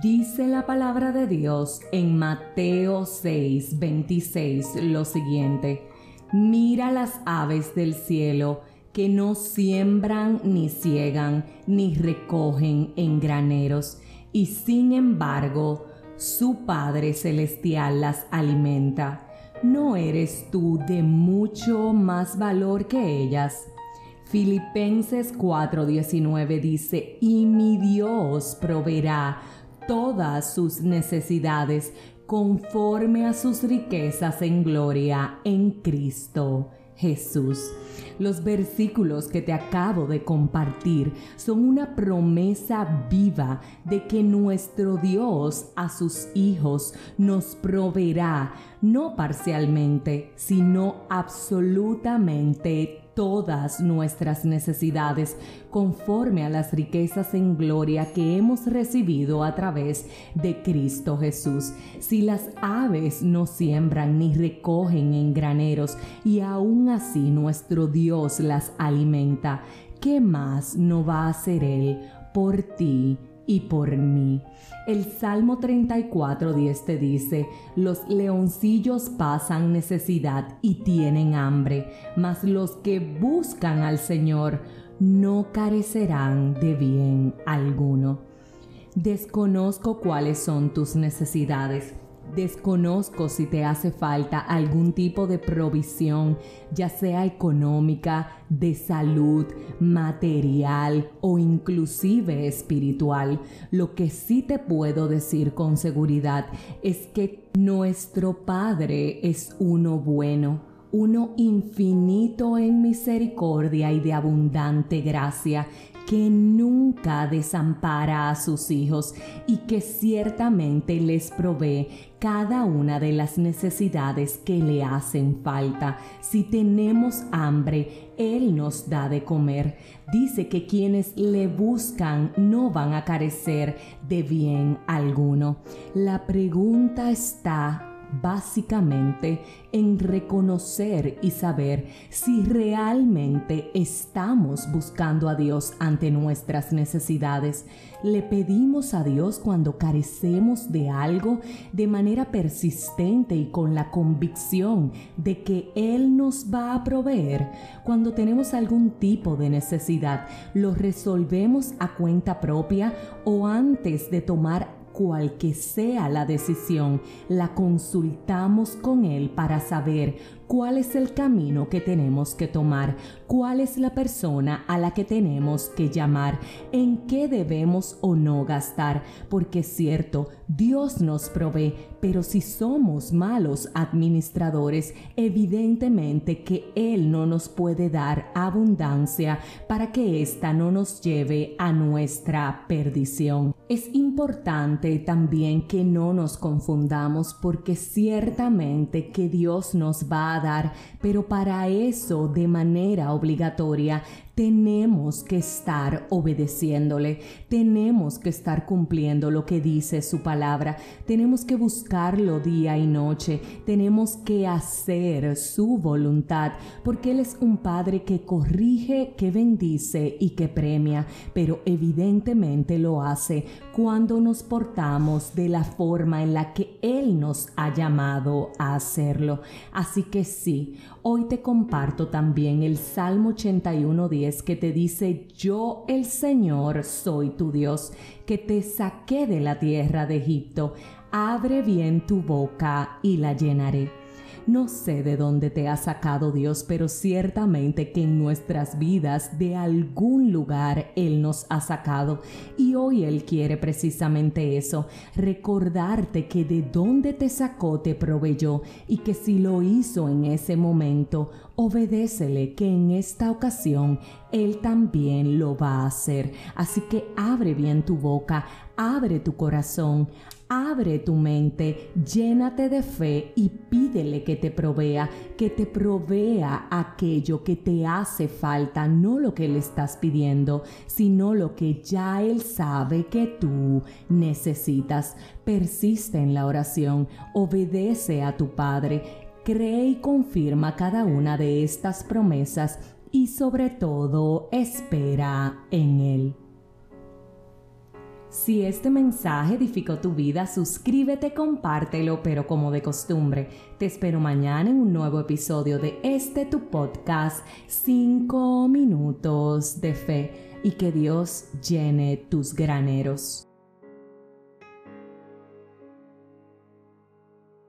Dice la palabra de Dios en Mateo 6, 26 lo siguiente, mira las aves del cielo que no siembran ni ciegan ni recogen en graneros, y sin embargo su Padre Celestial las alimenta. ¿No eres tú de mucho más valor que ellas? Filipenses 4:19 dice, y mi Dios proveerá todas sus necesidades conforme a sus riquezas en gloria en Cristo Jesús. Los versículos que te acabo de compartir son una promesa viva de que nuestro Dios a sus hijos nos proveerá, no parcialmente, sino absolutamente todas nuestras necesidades conforme a las riquezas en gloria que hemos recibido a través de Cristo Jesús. Si las aves no siembran ni recogen en graneros y aún así nuestro Dios las alimenta, ¿qué más no va a hacer Él por ti? Y por mí. El Salmo 34, 10 te dice, los leoncillos pasan necesidad y tienen hambre, mas los que buscan al Señor no carecerán de bien alguno. Desconozco cuáles son tus necesidades Desconozco si te hace falta algún tipo de provisión, ya sea económica, de salud, material o inclusive espiritual. Lo que sí te puedo decir con seguridad es que nuestro Padre es uno bueno uno infinito en misericordia y de abundante gracia, que nunca desampara a sus hijos y que ciertamente les provee cada una de las necesidades que le hacen falta. Si tenemos hambre, Él nos da de comer. Dice que quienes le buscan no van a carecer de bien alguno. La pregunta está básicamente en reconocer y saber si realmente estamos buscando a Dios ante nuestras necesidades. Le pedimos a Dios cuando carecemos de algo de manera persistente y con la convicción de que Él nos va a proveer. Cuando tenemos algún tipo de necesidad, lo resolvemos a cuenta propia o antes de tomar cual que sea la decisión, la consultamos con Él para saber cuál es el camino que tenemos que tomar, cuál es la persona a la que tenemos que llamar, en qué debemos o no gastar, porque es cierto, Dios nos provee, pero si somos malos administradores, evidentemente que Él no nos puede dar abundancia para que ésta no nos lleve a nuestra perdición. Es importante también que no nos confundamos porque ciertamente que Dios nos va a dar, pero para eso de manera obligatoria tenemos que estar obedeciéndole, tenemos que estar cumpliendo lo que dice su palabra, tenemos que buscarlo día y noche, tenemos que hacer su voluntad, porque Él es un Padre que corrige, que bendice y que premia, pero evidentemente lo hace cuando nos portamos de la forma en la que Él nos ha llamado a hacerlo. Así que sí, hoy te comparto también el Salmo 81 que te dice, yo el Señor soy tu Dios, que te saqué de la tierra de Egipto, abre bien tu boca y la llenaré. No sé de dónde te ha sacado Dios, pero ciertamente que en nuestras vidas de algún lugar Él nos ha sacado. Y hoy Él quiere precisamente eso, recordarte que de dónde te sacó te proveyó y que si lo hizo en ese momento, obedécele que en esta ocasión Él también lo va a hacer. Así que abre bien tu boca, abre tu corazón, Abre tu mente, llénate de fe y pídele que te provea, que te provea aquello que te hace falta, no lo que le estás pidiendo, sino lo que ya Él sabe que tú necesitas. Persiste en la oración, obedece a tu Padre, cree y confirma cada una de estas promesas y sobre todo espera en Él. Si este mensaje edificó tu vida, suscríbete, compártelo, pero como de costumbre, te espero mañana en un nuevo episodio de este tu podcast 5 minutos de fe y que Dios llene tus graneros.